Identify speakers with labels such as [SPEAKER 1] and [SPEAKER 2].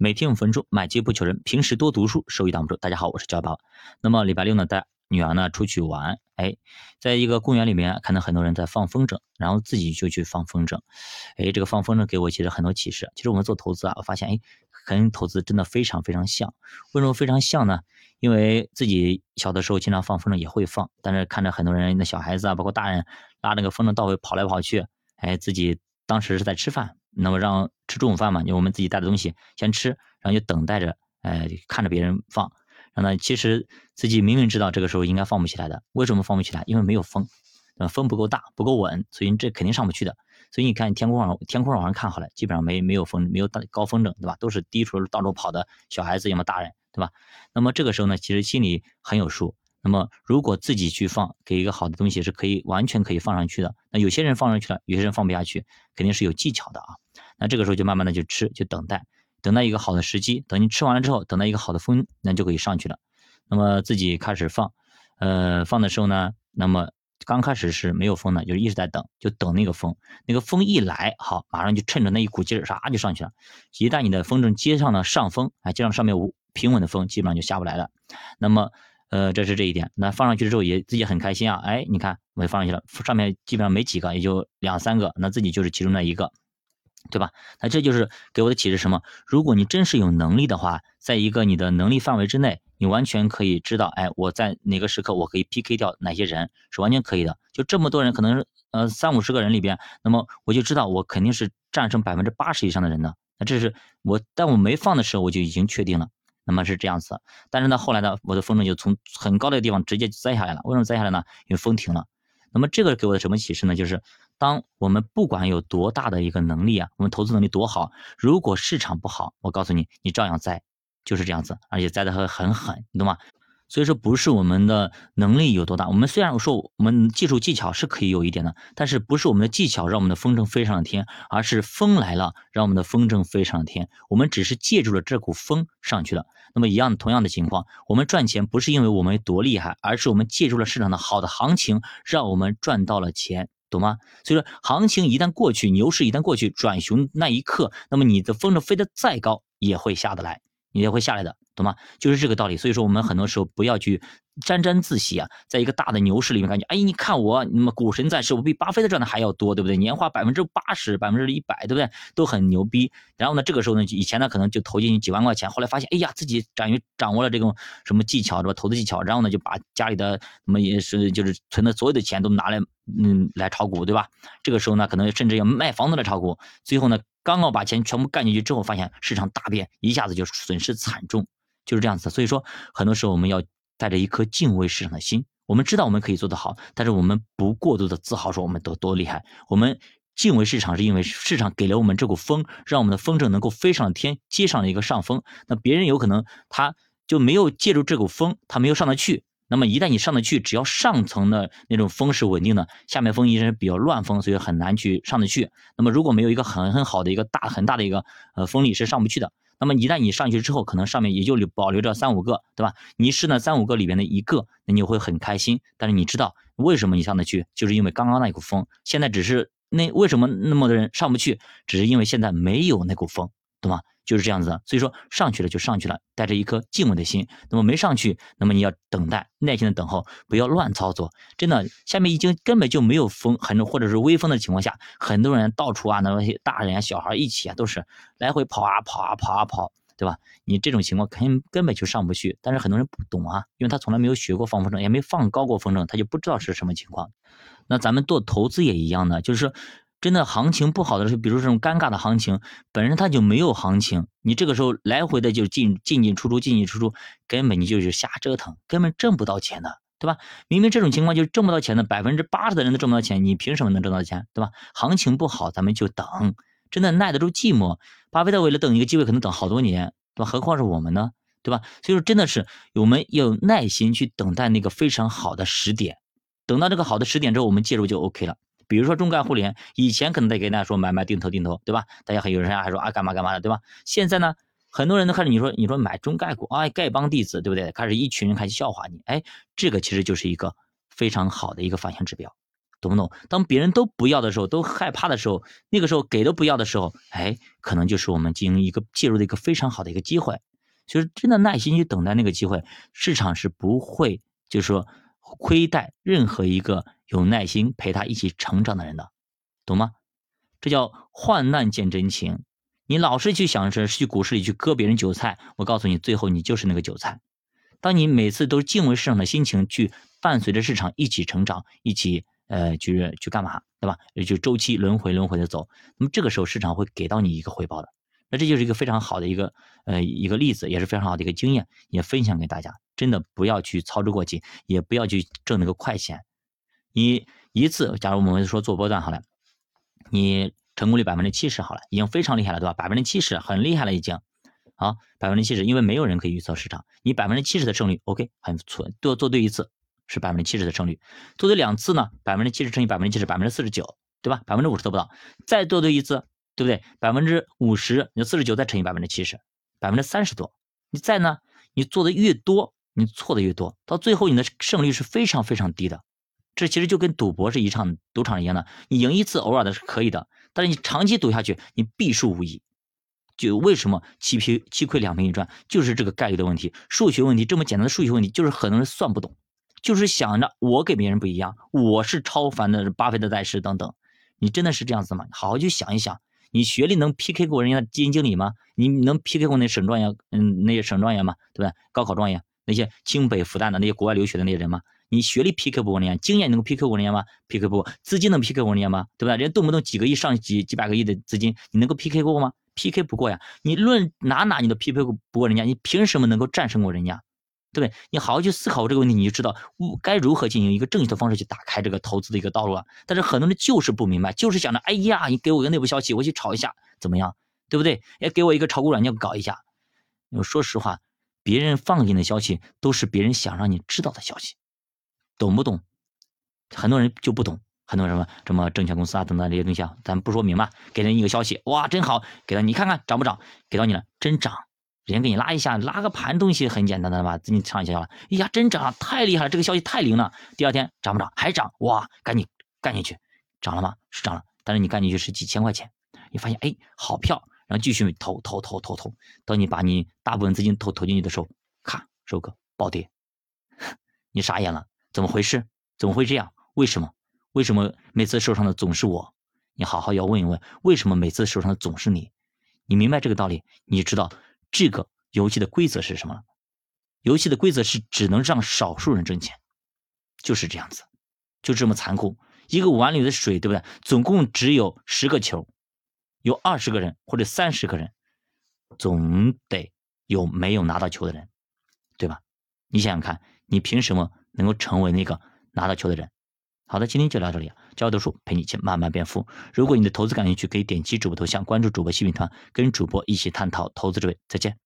[SPEAKER 1] 每天五分钟，买机不求人，平时多读书，收益挡不住。大家好，我是焦宝。那么礼拜六呢，带女儿呢出去玩，哎，在一个公园里面看到很多人在放风筝，然后自己就去放风筝，哎，这个放风筝给我其实很多启示。其实我们做投资啊，我发现哎，跟投资真的非常非常像。为什么非常像呢？因为自己小的时候经常放风筝也会放，但是看着很多人，那小孩子啊，包括大人拉那个风筝到位跑来跑去，哎，自己当时是在吃饭。那么让吃中午饭嘛，就我们自己带的东西先吃，然后就等待着，哎，看着别人放。然后呢，其实自己明明知道这个时候应该放不起来的，为什么放不起来？因为没有风，呃，风不够大，不够稳，所以这肯定上不去的。所以你看天空上，天空上往上看好了，基本上没没有风，没有大高风筝，对吧？都是低处到处跑的小孩子，要么大人，对吧？那么这个时候呢，其实心里很有数。那么，如果自己去放，给一个好的东西是可以完全可以放上去的。那有些人放上去了，有些人放不下去，肯定是有技巧的啊。那这个时候就慢慢的就吃，就等待，等待一个好的时机。等你吃完了之后，等到一个好的风，那就可以上去了。那么自己开始放，呃，放的时候呢，那么刚开始是没有风的，就是一直在等，就等那个风。那个风一来，好，马上就趁着那一股劲儿，唰就上去了。一旦你的风筝接上了上风，哎，接上上面无平稳的风，基本上就下不来了。那么。呃，这是这一点。那放上去之后也自己很开心啊，哎，你看我放上去了，上面基本上没几个，也就两三个，那自己就是其中的一个，对吧？那这就是给我的启示什么？如果你真是有能力的话，在一个你的能力范围之内，你完全可以知道，哎，我在哪个时刻我可以 PK 掉哪些人，是完全可以的。就这么多人，可能是呃三五十个人里边，那么我就知道我肯定是战胜百分之八十以上的人的。那这是我，但我没放的时候，我就已经确定了。那么是这样子，但是呢，后来呢，我的风筝就从很高的地方直接栽下来了。为什么栽下来呢？因为风停了。那么这个给我的什么启示呢？就是当我们不管有多大的一个能力啊，我们投资能力多好，如果市场不好，我告诉你，你照样栽，就是这样子，而且栽的还很狠，你懂吗？所以说不是我们的能力有多大，我们虽然说我们技术技巧是可以有一点的，但是不是我们的技巧让我们的风筝飞上了天，而是风来了让我们的风筝飞上了天。我们只是借助了这股风上去了。那么一样同样的情况，我们赚钱不是因为我们多厉害，而是我们借助了市场的好的行情，让我们赚到了钱，懂吗？所以说行情一旦过去，牛市一旦过去，转熊那一刻，那么你的风筝飞得再高也会下得来。你也会下来的，懂吗？就是这个道理。所以说，我们很多时候不要去沾沾自喜啊，在一个大的牛市里面，感觉哎，你看我，那么股神在世，我比巴菲特赚的还要多，对不对？年化百分之八十、百分之一百，对不对？都很牛逼。然后呢，这个时候呢，以前呢可能就投进去几万块钱，后来发现，哎呀，自己掌于掌握了这种什么技巧，是吧？投资技巧，然后呢就把家里的什么也是就是存的所有的钱都拿来嗯来炒股，对吧？这个时候呢，可能甚至要卖房子来炒股，最后呢。刚刚把钱全部干进去之后，发现市场大变，一下子就损失惨重，就是这样子。所以说，很多时候我们要带着一颗敬畏市场的心。我们知道我们可以做得好，但是我们不过度的自豪说我们多多厉害。我们敬畏市场，是因为市场给了我们这股风，让我们的风筝能够飞上天，接上了一个上风。那别人有可能他就没有借助这股风，他没有上得去。那么一旦你上得去，只要上层的那种风是稳定的，下面风依然是比较乱风，所以很难去上得去。那么如果没有一个很很好的一个大很大的一个呃风力是上不去的。那么一旦你上去之后，可能上面也就留保留着三五个，对吧？你是那三五个里边的一个，那你会很开心。但是你知道为什么你上得去，就是因为刚刚那股风。现在只是那为什么那么多人上不去，只是因为现在没有那股风，懂吗？就是这样子的，所以说上去了就上去了，带着一颗敬畏的心。那么没上去，那么你要等待，耐心的等候，不要乱操作。真的，下面已经根本就没有风，很或者是微风的情况下，很多人到处啊，那些大人、小孩一起啊，都是来回跑啊跑啊跑啊跑，对吧？你这种情况肯根本就上不去。但是很多人不懂啊，因为他从来没有学过放风筝，也没放高过风筝，他就不知道是什么情况。那咱们做投资也一样的，就是说。真的行情不好的时候，比如这种尴尬的行情，本身它就没有行情，你这个时候来回的就进进进出出进进出出，根本你就是瞎折腾，根本挣不到钱的，对吧？明明这种情况就挣不到钱的，百分之八十的人都挣不到钱，你凭什么能挣到钱，对吧？行情不好，咱们就等，真的耐得住寂寞。巴菲特为了等一个机会，可能等好多年，对吧？何况是我们呢，对吧？所以说真的是我们要有耐心去等待那个非常好的时点，等到这个好的时点之后，我们介入就 OK 了。比如说中概互联，以前可能在给大家说买买定投定投，对吧？大家还有人还说啊干嘛干嘛的，对吧？现在呢，很多人都开始你说你说买中概股啊，丐帮弟子，对不对？开始一群人开始笑话你，哎，这个其实就是一个非常好的一个反向指标。懂不懂？当别人都不要的时候，都害怕的时候，那个时候给都不要的时候，哎，可能就是我们进行一个介入的一个非常好的一个机会。就是真的耐心去等待那个机会，市场是不会就是说亏待任何一个有耐心陪他一起成长的人的，懂吗？这叫患难见真情。你老是去想着去股市里去割别人韭菜，我告诉你，最后你就是那个韭菜。当你每次都敬畏市场的心情去伴随着市场一起成长，一起呃去去干嘛，对吧？也就周期轮回轮回的走，那么这个时候市场会给到你一个回报的。那这就是一个非常好的一个呃一个例子，也是非常好的一个经验，也分享给大家。真的不要去操之过急，也不要去挣那个快钱。你一次，假如我们说做波段好了，你。成功率百分之七十好了，已经非常厉害了，对吧？百分之七十很厉害了，已经。好，百分之七十，因为没有人可以预测市场，你百分之七十的胜率，OK，很错。做做对一次是百分之七十的胜率，做对两次呢，百分之七十乘以百分之七十，百分之四十九，对吧？百分之五十做不到，再做对一次，对不对？百分之五十，你四十九再乘以百分之七十，百分之三十多。你再呢，你做的越多，你错的越多，到最后你的胜率是非常非常低的。这其实就跟赌博是一场赌场一样的，你赢一次偶尔的是可以的，但是你长期赌下去，你必输无疑。就为什么七赔七亏两赔一赚，就是这个概率的问题，数学问题，这么简单的数学问题，就是很多人算不懂，就是想着我给别人不一样，我是超凡的巴菲特大师等等。你真的是这样子吗？好好去想一想，你学历能 PK 过人家的基金经理吗？你能 PK 过那省状元，嗯，那些省状元吗？对吧？高考状元，那些清北复旦的那些国外留学的那些人吗？你学历 PK 不过人家，经验能够 PK 过人家吗？PK 不过，资金能 PK 过人家吗？对吧？人家动不动几个亿、上几几百个亿的资金，你能够 PK 过吗？PK 不过呀！你论哪哪你都 PK 不过人家，你凭什么能够战胜过人家？对不对？你好好去思考这个问题，你就知道该如何进行一个正确的方式去打开这个投资的一个道路了。但是很多人就是不明白，就是想着，哎呀，你给我一个内部消息，我去炒一下，怎么样？对不对？哎，给我一个炒股软件搞一下。我说实话，别人放进的消息都是别人想让你知道的消息。懂不懂？很多人就不懂，很多什么什么证券公司啊等等这些东西啊，咱不说明吧，给人一个消息，哇，真好，给他你看看涨不涨？给到你了，真涨，人给你拉一下，拉个盘东西很简单的吧？资金上一下了，哎呀，真涨，太厉害了，这个消息太灵了。第二天涨不涨？还涨，哇，赶紧干进去，涨了吗？是涨了，但是你干进去是几千块钱，你发现哎，好票，然后继续投投投投投，等你把你大部分资金投投进去的时候，咔，收割暴跌，你傻眼了。怎么回事？怎么会这样？为什么？为什么每次受伤的总是我？你好好要问一问，为什么每次受伤的总是你？你明白这个道理，你知道这个游戏的规则是什么？游戏的规则是只能让少数人挣钱，就是这样子，就这么残酷。一个碗里的水，对不对？总共只有十个球，有二十个人或者三十个人，总得有没有拿到球的人，对吧？你想想看，你凭什么？能够成为那个拿到球的人。好的，今天就到这里，教读书陪你一起慢慢变富。如果你的投资感兴趣，可以点击主播头像关注主播新品团，跟主播一起探讨投资智慧。再见。